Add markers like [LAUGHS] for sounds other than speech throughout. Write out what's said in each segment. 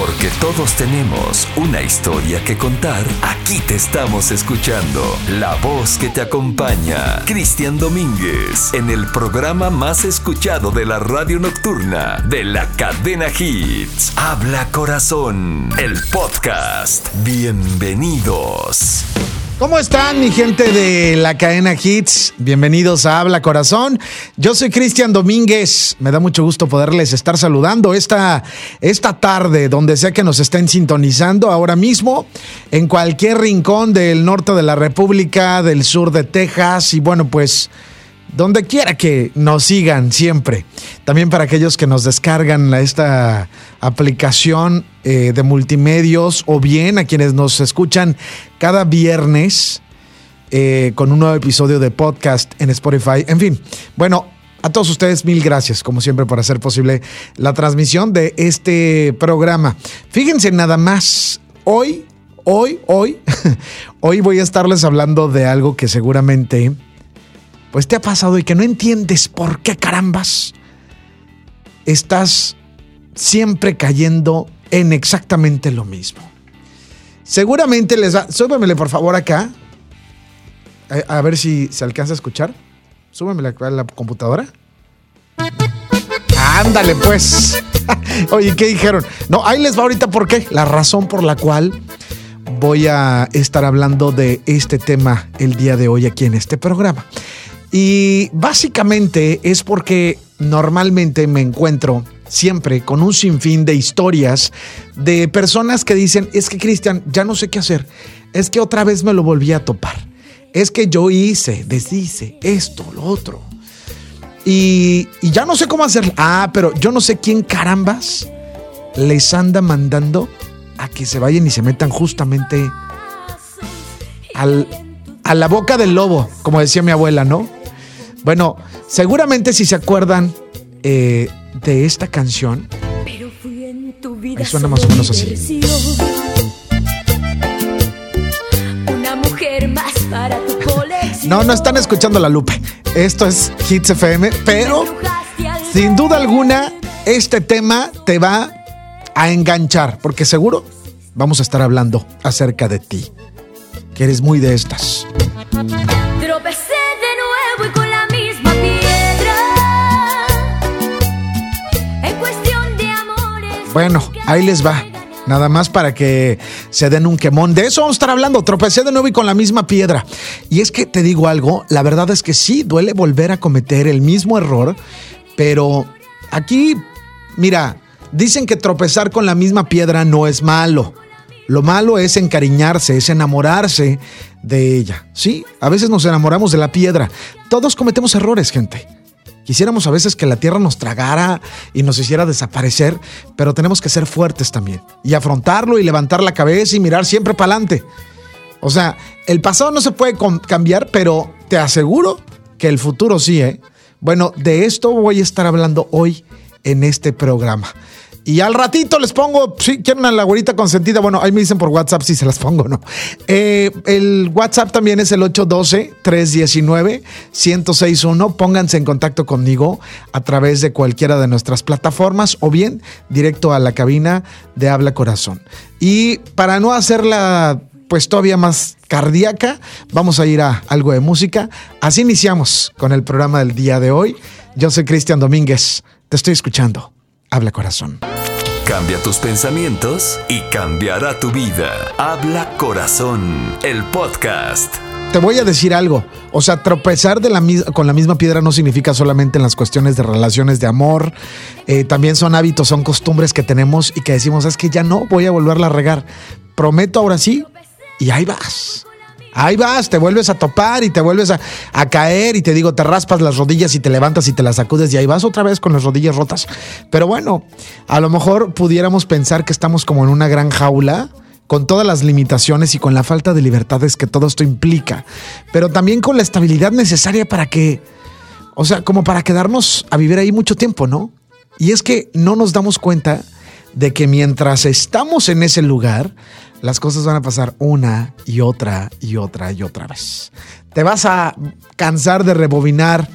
Porque todos tenemos una historia que contar, aquí te estamos escuchando. La voz que te acompaña, Cristian Domínguez, en el programa más escuchado de la radio nocturna de la cadena Hits. Habla Corazón, el podcast. Bienvenidos. ¿Cómo están mi gente de la cadena Hits? Bienvenidos a Habla Corazón. Yo soy Cristian Domínguez. Me da mucho gusto poderles estar saludando esta, esta tarde, donde sea que nos estén sintonizando ahora mismo, en cualquier rincón del norte de la República, del sur de Texas y bueno, pues donde quiera que nos sigan siempre. También para aquellos que nos descargan esta aplicación eh, de multimedios o bien a quienes nos escuchan cada viernes eh, con un nuevo episodio de podcast en Spotify. En fin, bueno, a todos ustedes mil gracias, como siempre, por hacer posible la transmisión de este programa. Fíjense nada más, hoy, hoy, hoy, [LAUGHS] hoy voy a estarles hablando de algo que seguramente pues te ha pasado y que no entiendes por qué carambas estás siempre cayendo en exactamente lo mismo. Seguramente les va. Súbemele por favor acá. A, ver si se alcanza a escuchar. Súbemele a la computadora. Ándale, pues. [LAUGHS] Oye, ¿qué dijeron? No, ahí les va ahorita por qué. La razón por la cual voy a estar hablando de este tema el día de hoy aquí en este programa. Y básicamente es porque normalmente me encuentro siempre con un sinfín de historias de personas que dicen, es que Cristian, ya no sé qué hacer, es que otra vez me lo volví a topar, es que yo hice, deshice esto, lo otro. Y, y ya no sé cómo hacerlo. Ah, pero yo no sé quién carambas les anda mandando a que se vayan y se metan justamente al, a la boca del lobo, como decía mi abuela, ¿no? Bueno, seguramente si se acuerdan eh, de esta canción, ahí suena más o menos así. Una mujer más para tu colección. No, no están escuchando la Lupe. Esto es Hits FM, pero sin duda alguna este tema te va a enganchar, porque seguro vamos a estar hablando acerca de ti, que eres muy de estas. Bueno, ahí les va. Nada más para que se den un quemón. De eso vamos a estar hablando. Tropecé de nuevo y con la misma piedra. Y es que te digo algo, la verdad es que sí, duele volver a cometer el mismo error, pero aquí, mira, dicen que tropezar con la misma piedra no es malo. Lo malo es encariñarse, es enamorarse de ella. Sí, a veces nos enamoramos de la piedra. Todos cometemos errores, gente. Quisiéramos a veces que la tierra nos tragara y nos hiciera desaparecer, pero tenemos que ser fuertes también y afrontarlo y levantar la cabeza y mirar siempre para adelante. O sea, el pasado no se puede cambiar, pero te aseguro que el futuro sí, ¿eh? Bueno, de esto voy a estar hablando hoy en este programa. Y al ratito les pongo, si quieren a la güerita consentida, bueno, ahí me dicen por WhatsApp si se las pongo o no. Eh, el WhatsApp también es el 812-319-1061. Pónganse en contacto conmigo a través de cualquiera de nuestras plataformas o bien directo a la cabina de Habla Corazón. Y para no hacerla pues todavía más cardíaca, vamos a ir a algo de música. Así iniciamos con el programa del día de hoy. Yo soy Cristian Domínguez, te estoy escuchando. Habla Corazón. Cambia tus pensamientos y cambiará tu vida. Habla Corazón, el podcast. Te voy a decir algo. O sea, tropezar de la mis- con la misma piedra no significa solamente en las cuestiones de relaciones de amor. Eh, también son hábitos, son costumbres que tenemos y que decimos, es que ya no voy a volverla a regar. Prometo ahora sí. Y ahí vas. Ahí vas, te vuelves a topar y te vuelves a, caer y te digo, te raspas las rodillas y te levantas y te las sacudes y ahí vas otra vez con las rodillas rotas. Pero bueno, a lo mejor pudiéramos pensar que estamos como en una gran jaula con todas las limitaciones y con la falta de libertades que todo esto implica, pero también con la estabilidad necesaria para que, o sea, como para quedarnos a vivir ahí mucho tiempo, ¿no? Y es que no nos damos cuenta de que mientras estamos en ese lugar, las cosas van a pasar una y otra y otra y otra vez. Te vas a cansar de rebobinar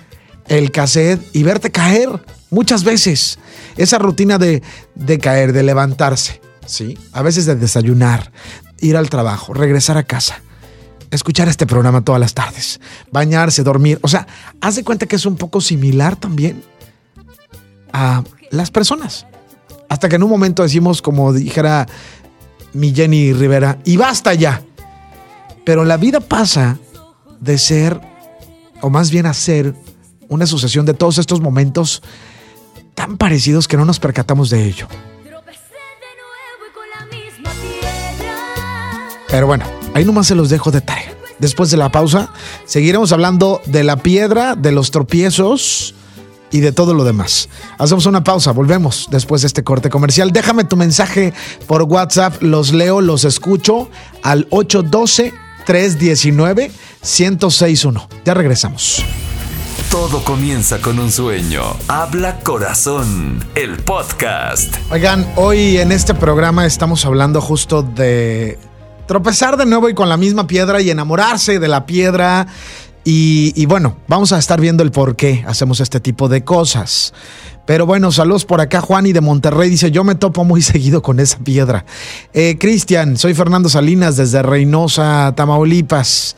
el cassette y verte caer muchas veces. Esa rutina de, de caer, de levantarse. ¿sí? A veces de desayunar, ir al trabajo, regresar a casa, escuchar este programa todas las tardes, bañarse, dormir. O sea, haz de cuenta que es un poco similar también a las personas. Hasta que en un momento decimos, como dijera mi Jenny Rivera, y basta ya. Pero la vida pasa de ser, o más bien a ser, una sucesión de todos estos momentos tan parecidos que no nos percatamos de ello. Pero bueno, ahí nomás se los dejo de tarea. Después de la pausa, seguiremos hablando de la piedra, de los tropiezos y de todo lo demás. Hacemos una pausa, volvemos después de este corte comercial. Déjame tu mensaje por WhatsApp, los leo, los escucho al 812-319-1061. Ya regresamos. Todo comienza con un sueño. Habla corazón, el podcast. Oigan, hoy en este programa estamos hablando justo de tropezar de nuevo y con la misma piedra y enamorarse de la piedra. Y, bueno, vamos a estar viendo el por qué hacemos este tipo de cosas. Pero bueno, saludos por acá. Juan y de Monterrey dice: Yo me topo muy [LAUGHS] seguido con esa piedra. Eh, Cristian, soy Fernando Salinas desde Reynosa, Tamaulipas.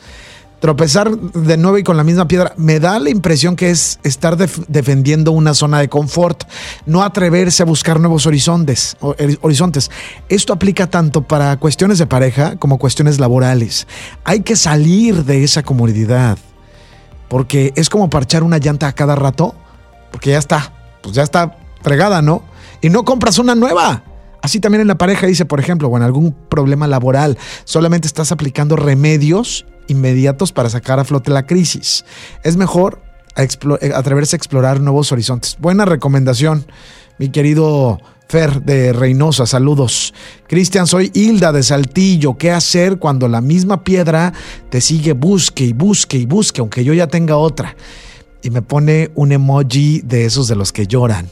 Tropezar de nuevo y con la misma piedra me da la impresión que es estar def- defendiendo una zona de confort, no atreverse a buscar nuevos horizontes, eh, horizontes. Esto aplica tanto para cuestiones de pareja como cuestiones laborales. Hay que salir de esa comodidad, porque es como parchar una llanta a cada rato, porque ya está, pues ya está fregada, ¿no? Y no compras una nueva. Así también en la pareja dice, por ejemplo, o en algún problema laboral, solamente estás aplicando remedios inmediatos para sacar a flote la crisis. Es mejor a eh, atreverse a explorar nuevos horizontes. Buena recomendación, mi querido Fer de Reynosa, saludos. Cristian, soy Hilda de Saltillo. ¿Qué hacer cuando la misma piedra te sigue, busque y busque y busque, aunque yo ya tenga otra? Y me pone un emoji de esos de los que lloran.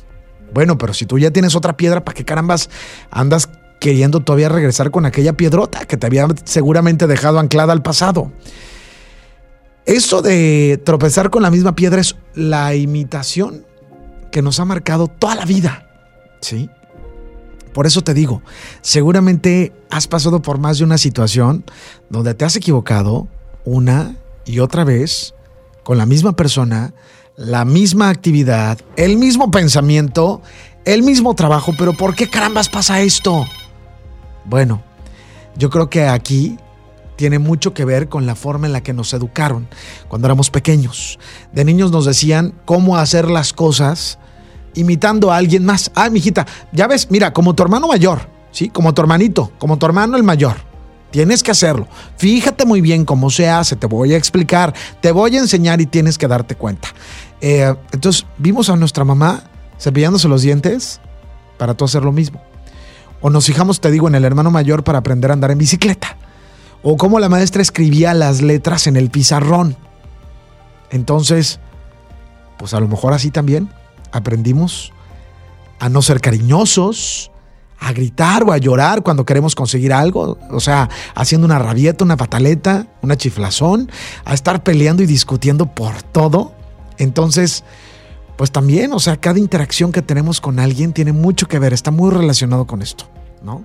Bueno, pero si tú ya tienes otra piedra, ¿para qué carambas andas queriendo todavía regresar con aquella piedrota que te había seguramente dejado anclada al pasado? Eso de tropezar con la misma piedra es la imitación que nos ha marcado toda la vida. ¿Sí? Por eso te digo, seguramente has pasado por más de una situación donde te has equivocado una y otra vez con la misma persona, la misma actividad, el mismo pensamiento, el mismo trabajo, pero ¿por qué carambas pasa esto? Bueno, yo creo que aquí tiene mucho que ver con la forma en la que nos educaron cuando éramos pequeños. De niños nos decían cómo hacer las cosas imitando a alguien más. Ah, mijita, ya ves, mira, como tu hermano mayor, ¿sí? Como tu hermanito, como tu hermano el mayor. Tienes que hacerlo. Fíjate muy bien cómo se hace, te voy a explicar, te voy a enseñar y tienes que darte cuenta. Eh, entonces, vimos a nuestra mamá cepillándose los dientes para tú hacer lo mismo. O nos fijamos, te digo, en el hermano mayor para aprender a andar en bicicleta. O cómo la maestra escribía las letras en el pizarrón. Entonces, pues a lo mejor así también aprendimos a no ser cariñosos, a gritar o a llorar cuando queremos conseguir algo, o sea, haciendo una rabieta, una pataleta, una chiflazón, a estar peleando y discutiendo por todo. Entonces, pues también, o sea, cada interacción que tenemos con alguien tiene mucho que ver, está muy relacionado con esto, ¿no?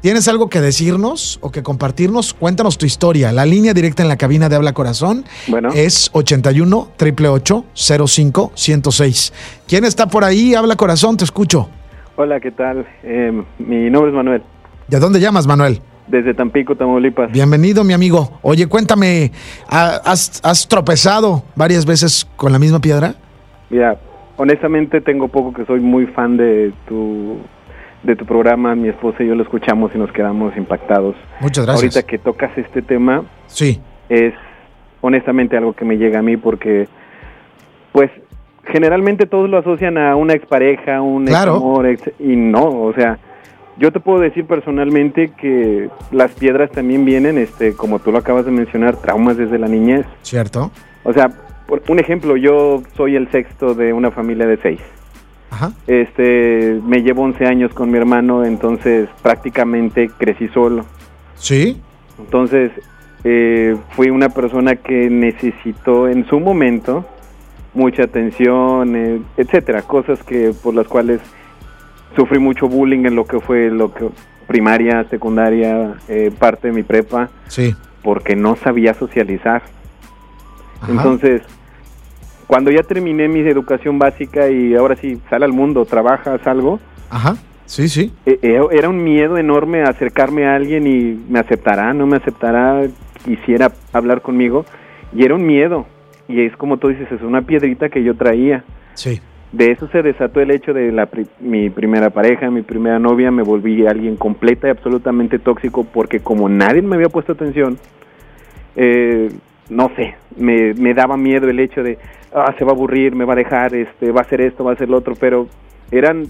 ¿Tienes algo que decirnos o que compartirnos? Cuéntanos tu historia. La línea directa en la cabina de Habla Corazón Bueno. es 81 888 05 106. ¿Quién está por ahí? Habla Corazón, te escucho. Hola, ¿qué tal? Eh, mi nombre es Manuel, ¿De dónde llamas, Manuel? desde Tampico, Tamaulipas. Bienvenido, mi amigo. Oye, cuéntame, ¿ha- ¿has, has tropezado varias veces con la misma piedra? Mira, honestamente tengo poco que soy muy fan de tu de tu programa. Mi esposa y yo lo escuchamos y nos quedamos impactados. Muchas gracias. Ahorita que tocas este tema, Sí, es honestamente algo que me llega a mí porque, pues, generalmente todos lo asocian a una expareja, un Claro. examor, ex- y no, o sea, yo te puedo decir personalmente que las piedras también vienen, este, como tú lo acabas de mencionar, traumas desde la niñez. cierto. O sea, por un ejemplo, yo soy el sexto de una familia de seis. Ajá. Este, me llevo 11 años con mi hermano, entonces prácticamente crecí solo. Sí, Entonces, eh, fui una persona que necesitó en su momento mucha atención, eh, etcétera, cosas que por las cuales sufrí mucho bullying en lo que fue lo que primaria, secundaria, eh, parte de mi prepa, Sí. porque no sabía socializar. Ajá. Entonces, cuando ya terminé mi educación básica y ahora sí, sal al mundo, trabajas algo, Ajá. Sí, sí. eh, eh, era un miedo enorme acercarme a alguien y me aceptará, no me aceptará, quisiera hablar conmigo. Y era un miedo. Y es como tú dices, es una piedrita que yo traía. Sí. De eso se desató el hecho de la pri- mi primera pareja, mi primera novia, me volví alguien completa y absolutamente tóxico porque como nadie me había puesto atención, eh, no sé, me, me daba miedo el hecho de, ah, se va a aburrir, me va a dejar, este, va a hacer esto, va a hacer lo otro, pero eran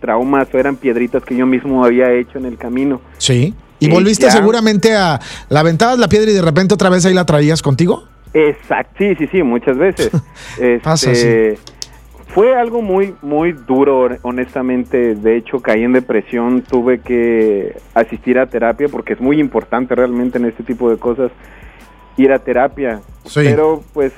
traumas o eran piedritas que yo mismo había hecho en el camino. Sí. ¿Y Sí, volviste ya. seguramente a... ¿La aventabas la piedra y de repente otra vez ahí la traías contigo? Exacto, sí, sí, sí, muchas veces. [LAUGHS] Este, Pasa, Fue algo muy, muy duro, honestamente. De hecho, caí en depresión, tuve que asistir a terapia porque es muy importante realmente en este tipo de cosas ir a terapia. Sí. Pero, pues,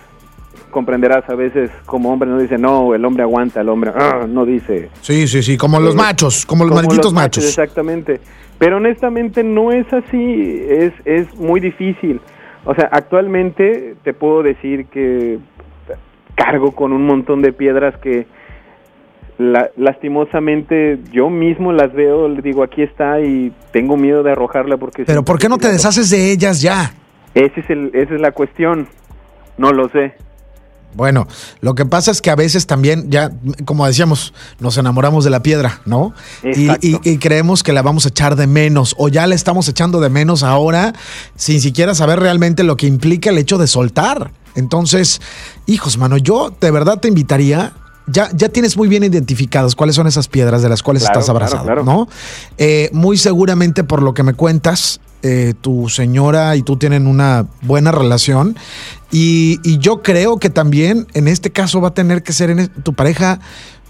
comprenderás a veces como hombre no dice, no, el hombre aguanta, el hombre ah, no dice. Sí, sí, sí. Como los Eh, machos, como los Como malditos los machos. Exactamente. Pero honestamente no es así, es, es muy difícil. O sea, actualmente te puedo decir que cargo con un montón de piedras que la- lastimosamente yo mismo las veo, le digo aquí está y tengo miedo de arrojarla porque... Pero ¿por qué no te deshaces de ellas ya? Ese es el, esa es la cuestión, no lo sé. Bueno, lo que pasa es que a veces también, ya, como decíamos, nos enamoramos de la piedra, ¿no? Y, Exacto. y- y creemos que la vamos a echar de menos, o ya la estamos echando de menos ahora, sin siquiera saber realmente lo que implica el hecho de soltar. Entonces, hijos, mano, yo de verdad te invitaría. Ya, ya tienes muy bien identificadas cuáles son esas piedras de las cuales Claro, estás claro, abrazado, claro. ¿no? Eh, muy seguramente por lo que me cuentas, eh, tu señora y tú tienen una buena relación. Y, y yo creo que también en este caso va a tener que ser en tu pareja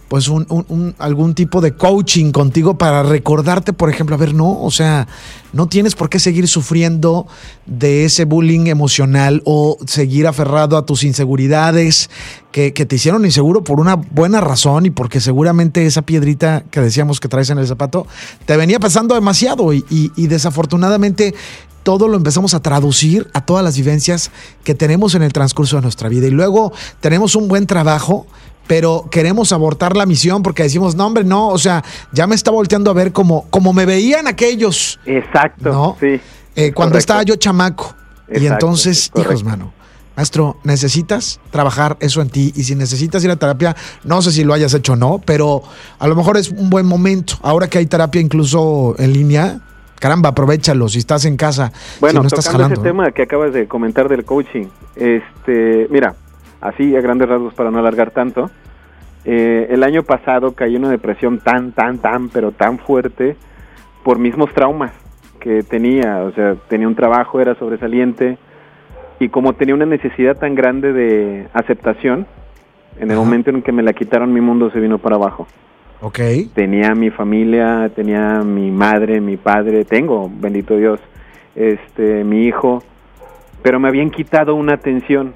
pues un, algún tipo de coaching contigo para recordarte, por ejemplo, a ver, no, o sea, no tienes por qué seguir sufriendo de ese bullying emocional o seguir aferrado a tus inseguridades que, te hicieron inseguro por una buena razón y porque seguramente esa piedrita que decíamos que traes en el zapato te venía pasando demasiado y desafortunadamente todo lo empezamos a traducir a todas las vivencias que tenemos en el transcurso de nuestra vida. Y luego tenemos un buen trabajo, pero queremos abortar la misión porque decimos, no, hombre, no, o sea, ya me está volteando a ver como, como me veían aquellos, Exacto, ¿no? sí. Eh, cuando correcto. estaba yo chamaco. y entonces, hijos, mano. Maestro, necesitas trabajar eso en ti y si necesitas ir a terapia, no sé si lo hayas hecho o no, pero a lo mejor es un buen momento. Ahora que hay terapia incluso en línea, caramba, aprovechalo si estás en casa, Bueno, si no estás tocando jalando. ese ¿no? tema que acabas de comentar del coaching, este, mira, así a grandes rasgos para no alargar tanto, eh, el año pasado caí en una depresión tan, tan, tan, pero tan fuerte por mismos traumas que tenía, o sea, tenía un trabajo, era sobresaliente y como tenía una necesidad tan grande de aceptación, en el Ajá. momento en que me la quitaron mi mundo se vino para abajo Ok. tenía mi familia, tenía mi madre, mi padre, tengo, bendito Dios, este, mi hijo, pero me habían quitado una atención.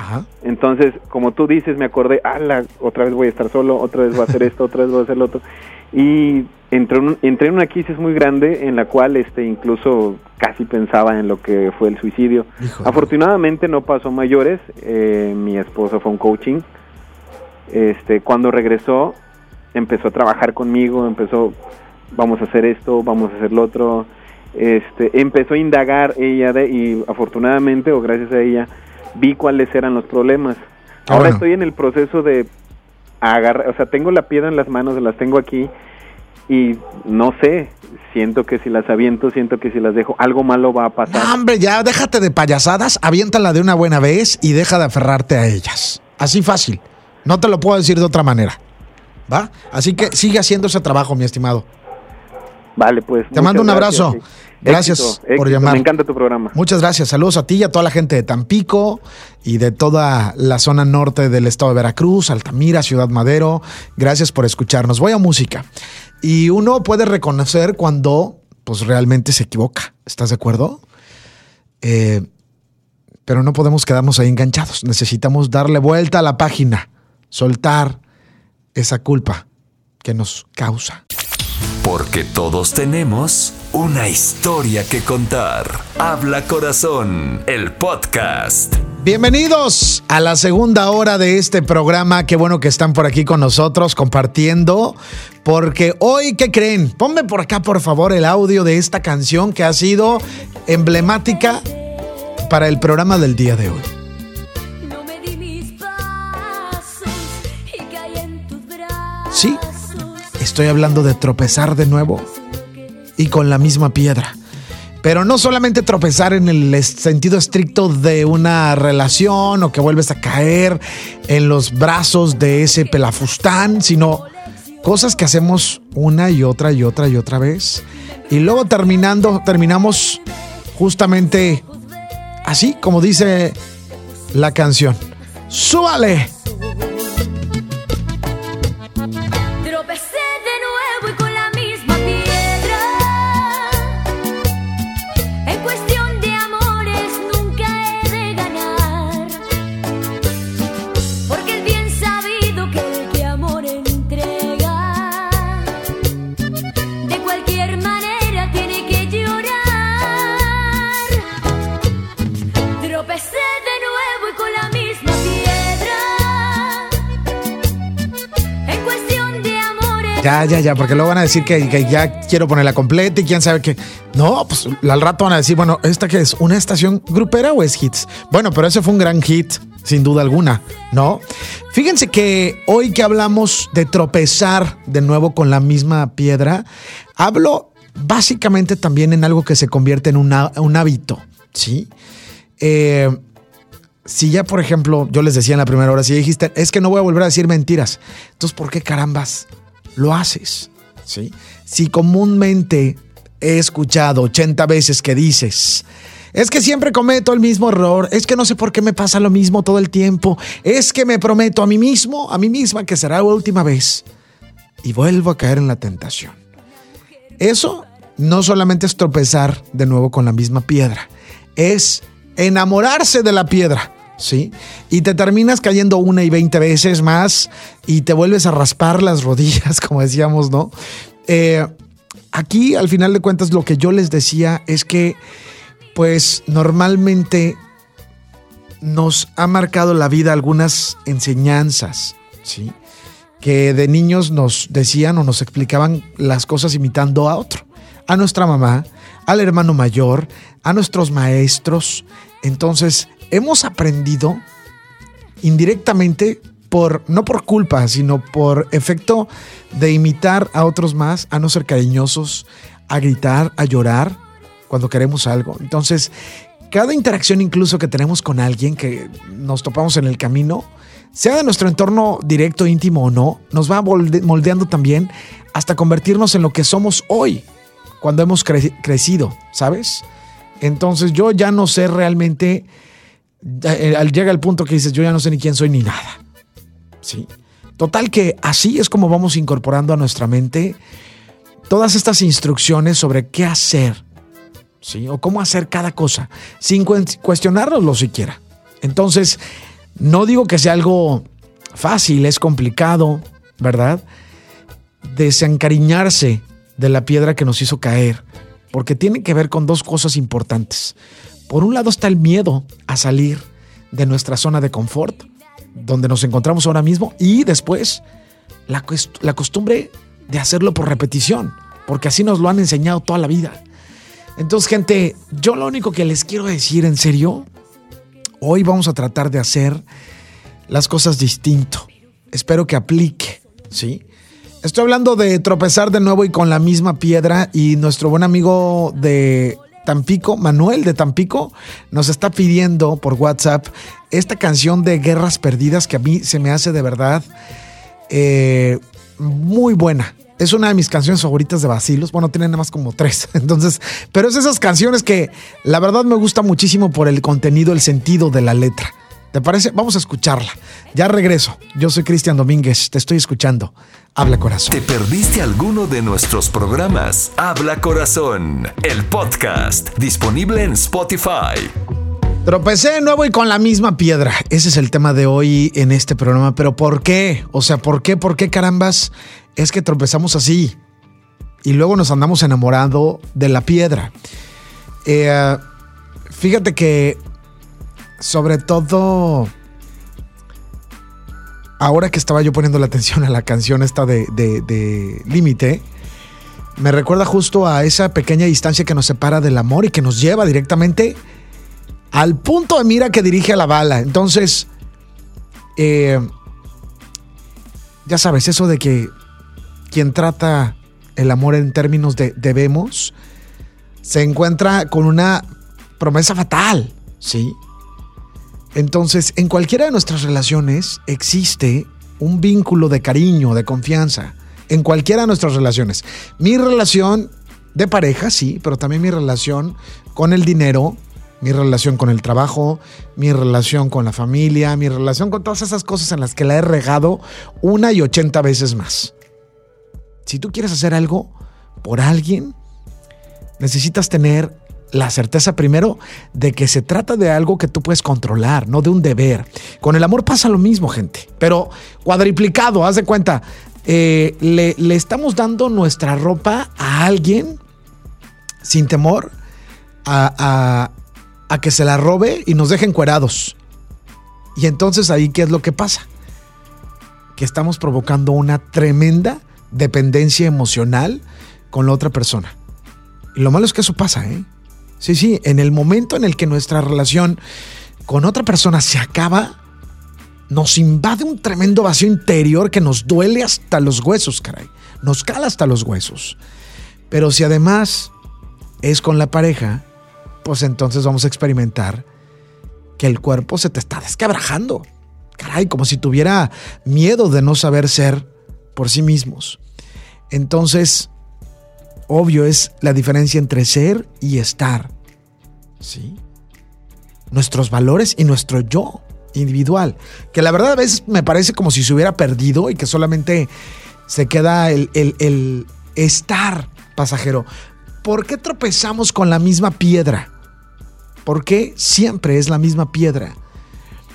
Ajá. Entonces, como tú dices, me acordé, ala, otra vez voy a estar solo, otra vez voy a hacer esto, otra vez voy a hacer lo otro. Y entré en, un- entré en una crisis muy grande en la cual este incluso casi pensaba en lo que fue el suicidio. Híjole. Afortunadamente no pasó mayores, eh, mi esposa fue un coaching. Este, cuando regresó, empezó a trabajar conmigo, empezó, vamos a hacer esto, vamos a hacer lo otro. Este, empezó a indagar ella de, y afortunadamente o gracias a ella vi cuáles eran los problemas. Qué Ahora bueno. estoy en el proceso de agarrar, o sea, tengo la piedra en las manos, las tengo aquí y no sé, siento que si las aviento, siento que si las dejo, algo malo va a pasar. No, hombre, ya déjate de payasadas, aviéntala de una buena vez y deja de aferrarte a ellas. Así fácil. No te lo puedo decir de otra manera. ¿Va? Así que sigue haciendo ese trabajo, mi estimado. Vale, pues. Te mando un abrazo. Gracias por llamar. Me encanta tu programa. Muchas gracias. Saludos a ti y a toda la gente de Tampico y de toda la zona norte del estado de Veracruz, Altamira, Ciudad Madero. Gracias por escucharnos. Voy a música. Y uno puede reconocer cuando pues realmente se equivoca. ¿Estás de acuerdo? Eh, pero no podemos quedarnos ahí enganchados. Necesitamos darle vuelta a la página, soltar esa culpa que nos causa. Porque todos tenemos una historia que contar. Habla Corazón, el podcast. Bienvenidos a la segunda hora de este programa. Qué bueno que están por aquí con nosotros compartiendo. Porque hoy, ¿qué creen? Ponme por acá, por favor, el audio de esta canción que ha sido emblemática para el programa del día de hoy. No me di mis pasos y caí en tus brazos. Sí, estoy hablando de tropezar de nuevo y con la misma piedra. Pero no solamente tropezar en el sentido estricto de una relación o que vuelves a caer en los brazos de ese pelafustán, sino cosas que hacemos una y otra y otra y otra vez. Y luego terminando, terminamos justamente así como dice la canción. ¡Súbale! Ya, ya, ya, porque luego van a decir que, ya quiero ponerla completa y quién sabe qué. No, pues al rato van a decir, bueno, ¿esta qué es? ¿Una estación grupera o es hits? Bueno, pero ese fue un gran hit, sin duda alguna, ¿no? Fíjense que hoy que hablamos de tropezar de nuevo con la misma piedra, hablo básicamente también en algo que se convierte en un hábito, ¿sí? Eh, si ya, por ejemplo, yo les decía en la primera hora, si dijiste, es que no voy a volver a decir mentiras, entonces, ¿por qué carambas lo haces? ¿Sí? Si comúnmente he escuchado 80 veces que dices, es que siempre cometo el mismo error, es que no sé por qué me pasa lo mismo todo el tiempo, es que me prometo a mí mismo, a mí misma, que será la última vez, y vuelvo a caer en la tentación. Eso no solamente es tropezar de nuevo con la misma piedra, es enamorarse de la piedra, ¿sí? Y te terminas cayendo una y veinte veces más y te vuelves a raspar las [LAUGHS] rodillas, como decíamos, ¿no? Eh, aquí, al final de cuentas, lo que yo les decía es que, pues, normalmente nos ha marcado la vida algunas enseñanzas, ¿sí? que de niños nos decían o nos explicaban las cosas imitando a otro, a nuestra mamá, al hermano mayor, a nuestros maestros. Entonces, hemos aprendido indirectamente por no por culpa, sino por efecto de imitar a otros más, a no ser cariñosos, a gritar, a llorar cuando queremos algo. Entonces, cada interacción incluso que tenemos con alguien que nos topamos en el camino, sea de nuestro entorno directo, íntimo o no, nos va molde- moldeando también hasta convertirnos en lo que somos hoy, cuando hemos cre- crecido, ¿sabes? Entonces yo ya no sé realmente, llega el punto que dices, yo ya no sé ni quién soy ni nada. ¿Sí? Total que así es como vamos incorporando a nuestra mente todas estas instrucciones sobre qué hacer, ¿sí? O cómo hacer cada cosa, sin cuestionárnoslo siquiera. Entonces, no digo que sea algo fácil, es complicado, ¿verdad? Desencariñarse de la piedra que nos hizo caer, porque tiene que ver con dos cosas importantes. Por un lado está el miedo a salir de nuestra zona de confort, donde nos encontramos ahora mismo, y después la, la costumbre de hacerlo por repetición, porque así nos lo han enseñado toda la vida. Entonces, gente, yo lo único que les quiero decir en serio, hoy vamos a tratar de hacer las cosas distinto. Espero que aplique, ¿sí? Estoy hablando de tropezar de nuevo y con la misma piedra y nuestro buen amigo de Tampico, Manuel de Tampico, nos está pidiendo por WhatsApp esta canción de Guerras Perdidas que a mí se me hace de verdad eh, muy buena. Es una de mis canciones favoritas de Basilos. Bueno, tiene nada más como tres. [LAUGHS] Entonces, pero es esas canciones que la verdad me gusta muchísimo por el contenido, el sentido de la letra. ¿Te parece? Vamos a escucharla. Ya regreso. Yo soy Cristian Domínguez. Te estoy escuchando. Habla corazón. ¿Te perdiste alguno de nuestros programas? Habla Corazón, el podcast, disponible en Spotify. Tropecé de nuevo y con la misma piedra. Ese es el tema de hoy en este programa. Pero ¿por qué? O sea, ¿por qué? ¿Por qué carambas es que tropezamos así? y luego nos andamos enamorando de la piedra. Eh, fíjate que sobre todo ahora que estaba yo poniendo la atención a la canción esta de, de, Límite, me recuerda justo a esa pequeña distancia que nos separa del amor y que nos lleva directamente al punto de mira que dirige a la bala. Entonces, eh, ya sabes, eso de que quien trata el amor en términos de debemos, se encuentra con una promesa fatal, ¿sí? Entonces, en cualquiera de nuestras relaciones existe un vínculo de cariño, de confianza, en cualquiera de nuestras relaciones. Mi relación de pareja, sí, pero también mi relación con el dinero, mi relación con el trabajo, mi relación con la familia, mi relación con todas esas cosas en las que la he regado una y ochenta veces más. Si tú quieres hacer algo por alguien, necesitas tener la certeza primero de que se trata de algo que tú puedes controlar, no de un deber. Con el amor pasa lo mismo, gente, pero cuadriplicado, haz de cuenta, eh, le, le estamos dando nuestra ropa a alguien sin temor a, a- que se la robe y nos deje encuerados. Y entonces ahí, ¿qué es lo que pasa? Que estamos provocando una tremenda dependencia emocional con la otra persona. Y lo malo es que eso pasa, ¿eh? Sí, sí, en el momento en el que nuestra relación con otra persona se acaba, nos invade un tremendo vacío interior que nos duele hasta los huesos, caray. Nos cala hasta los huesos. Pero si además es con la pareja, pues entonces vamos a experimentar que el cuerpo se te está desquebrajando. Caray, como si tuviera miedo de no saber ser por sí mismos. Entonces, obvio es la diferencia entre ser y estar. ¿Sí? Nuestros valores y nuestro yo individual. Que la verdad a veces me parece como si se hubiera perdido y que solamente se queda el, el- el estar pasajero. ¿Por qué tropezamos con la misma piedra? ¿Por qué siempre es la misma piedra?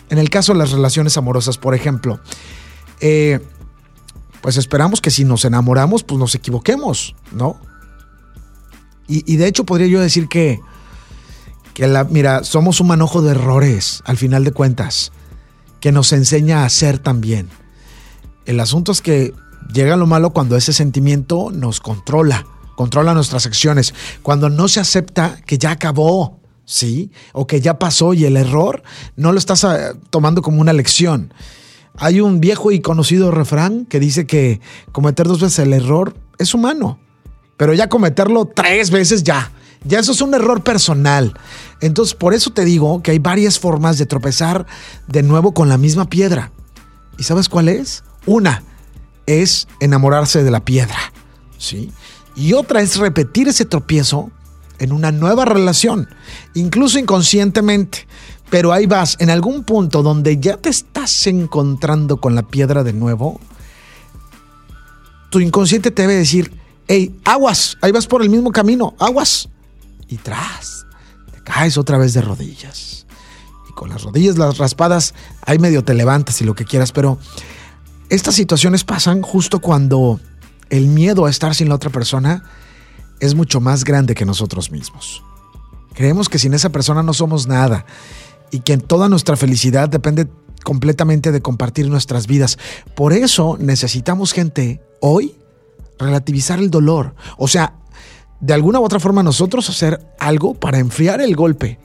En el caso de las relaciones amorosas, por ejemplo, eh, pues esperamos que si nos enamoramos, pues nos equivoquemos, ¿no? Y, de hecho podría yo decir que, que la, mira, somos un manojo de errores, al final de cuentas, que nos enseña a ser también. El asunto es que llega lo malo cuando ese sentimiento nos controla, controla nuestras acciones, cuando no se acepta que ya acabó, ¿sí? O que ya pasó y el error no lo estás ah, tomando como una lección. Hay un viejo y conocido refrán que dice que cometer dos veces el error es humano, pero ya cometerlo tres veces ya. Ya eso es un error personal. Entonces, por eso te digo que hay varias formas de tropezar de nuevo con la misma piedra. ¿Y sabes cuál es? Una es enamorarse de la piedra, ¿sí? Y otra es repetir ese tropiezo en una nueva relación, incluso inconscientemente. Pero ahí vas, en algún punto donde ya te estás encontrando con la piedra de nuevo, tu inconsciente te debe decir, hey, aguas, ahí vas por el mismo camino, aguas. Y tras, te caes otra vez de rodillas. Y con las rodillas, las raspadas, ahí medio te levantas y lo que quieras, pero estas situaciones pasan justo cuando el miedo a estar sin la otra persona es mucho más grande que nosotros mismos. Creemos que sin esa persona no somos nada y que toda nuestra felicidad depende completamente de compartir nuestras vidas. Por eso necesitamos gente hoy relativizar el dolor. O sea, de alguna u otra forma nosotros hacer algo para enfriar el golpe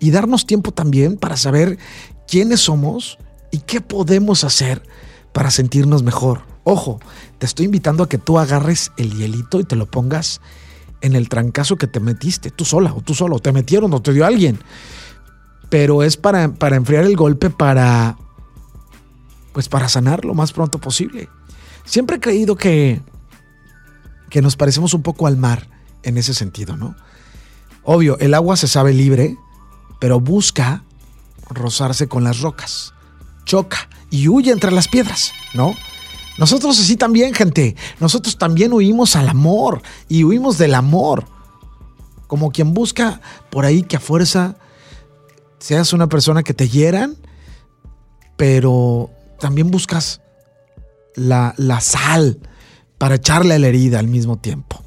y darnos tiempo también para saber quiénes somos y qué podemos hacer para sentirnos mejor. Ojo, te estoy invitando a que tú agarres el hielito y te lo pongas en el trancazo que te metiste, tú sola o tú solo, te metieron o te dio alguien. Pero es para, para enfriar el golpe, para, pues para sanar lo más pronto posible. Siempre he creído que, que nos parecemos un poco al mar en ese sentido, ¿no? Obvio, el agua se sabe libre, pero busca rozarse con las rocas, choca y huye entre las piedras, ¿no? Nosotros así también, gente. Nosotros también huimos al amor y huimos del amor. Como quien busca por ahí que a fuerza seas una persona que te hieran, pero también buscas la, la sal para echarle a la herida al mismo tiempo.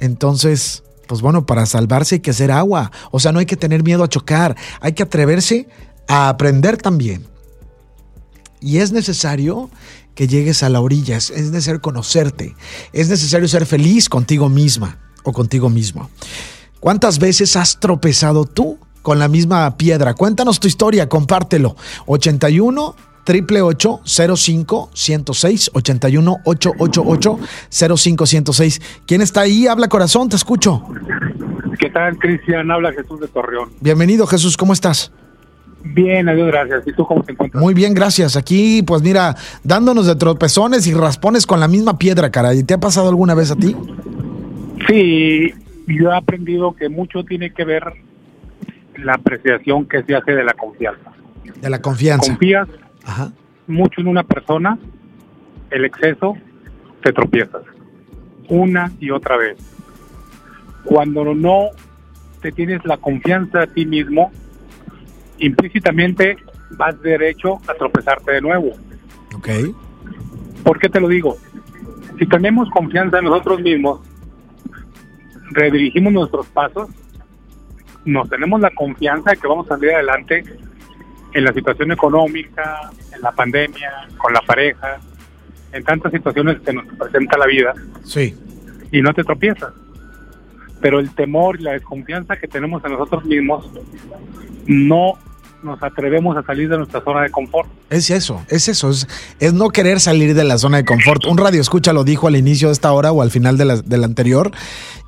Entonces, pues bueno, para salvarse hay que hacer agua. O sea, no hay que tener miedo a chocar, hay que atreverse a aprender también. Y es necesario que llegues a la orilla, es necesario conocerte, es necesario ser feliz contigo misma o contigo mismo. ¿Cuántas veces has tropezado tú con la misma piedra? Cuéntanos tu historia, compártelo. 81 triple 05 106 81 888 05 106. ¿Quién está ahí? Habla corazón, te escucho. ¿Qué tal, Cristian? Habla Jesús de Torreón. Bienvenido, Jesús, ¿cómo estás? Bien, adiós, gracias. ¿Y tú cómo te encuentras? Muy bien, gracias. Aquí, pues mira, dándonos de tropezones y raspones con la misma piedra, caray. ¿Te ha pasado alguna vez a ti? Sí, yo he aprendido que mucho tiene que ver la apreciación que se hace de la confianza. De la confianza. Confías mucho en una persona, el exceso, te tropiezas. Una y otra vez. Cuando no te tienes la confianza a ti mismo, implícitamente vas derecho a tropezarte de nuevo. Ok. ¿Por qué te lo digo? Si tenemos confianza en nosotros mismos, redirigimos nuestros pasos, nos tenemos la confianza de que vamos a salir adelante en la situación económica, en la pandemia, con la pareja, en tantas situaciones que nos presenta la vida. Sí. Y no te tropiezas. Pero el temor y la desconfianza que tenemos en nosotros mismos no nos atrevemos a salir de nuestra zona de confort. Es eso, es eso, es, es, no querer salir de la zona de confort. Un radio escucha lo dijo al inicio de esta hora o al final de la, del anterior.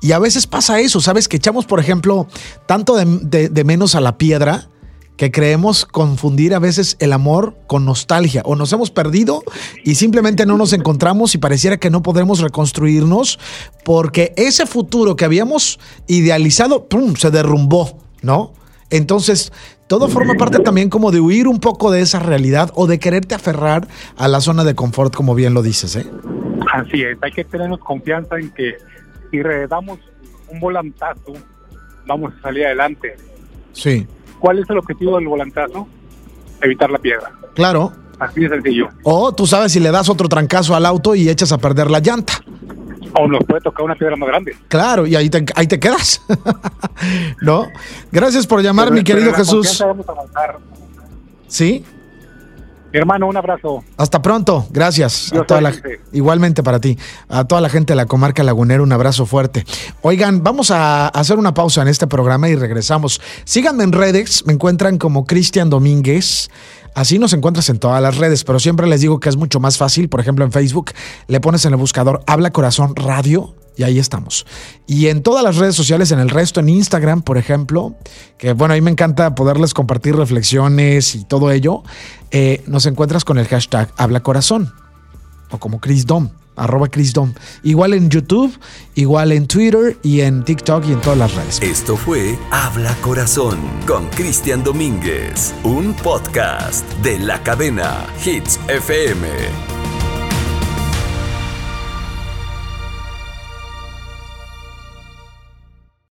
Y a veces pasa eso, ¿sabes? Que echamos, por ejemplo, tanto de, de, de menos a la piedra que creemos confundir a veces el amor con nostalgia o nos hemos perdido y simplemente no nos encontramos y pareciera que no podremos reconstruirnos porque ese futuro que habíamos idealizado ¡pum! se derrumbó, ¿no? Entonces, todo forma parte también como de huir un poco de esa realidad o de quererte aferrar a la zona de confort, como bien lo dices, ¿eh? Así es, hay que tenernos confianza en que si damos un volantazo, vamos a salir adelante. Sí. ¿Cuál es el objetivo del volantazo? Evitar la piedra. Claro. Así de sencillo. O tú sabes si le das otro trancazo al auto y echas a perder la llanta. O nos puede tocar una piedra más grande. Claro, y ahí te, ahí te quedas. [LAUGHS] ¿No? Gracias por llamar, Pero- mi querido Jesús. Vamos a avanzar. Sí. Hermano, un abrazo. Hasta pronto, gracias. A toda la- igualmente para ti. A toda la gente de la comarca lagunera, un abrazo fuerte. Oigan, vamos a hacer una pausa en este programa y regresamos. Síganme en redes, me encuentran como Cristian Domínguez. Así nos encuentras en todas las redes, pero siempre les digo que es mucho más fácil. Por ejemplo, en Facebook le pones en el buscador Habla Corazón Radio y ahí estamos. Y en todas las redes sociales, en el resto, en Instagram, por ejemplo, que bueno, a mí me encanta poderles compartir reflexiones y todo ello, eh, nos encuentras con el hashtag Habla Corazón o como Chris Dom, arroba Chris Dom. Igual en YouTube, igual en Twitter y en TikTok y en todas las redes. Esto fue Habla Corazón con Cristian Domínguez, un podcast de la cadena Hits FM.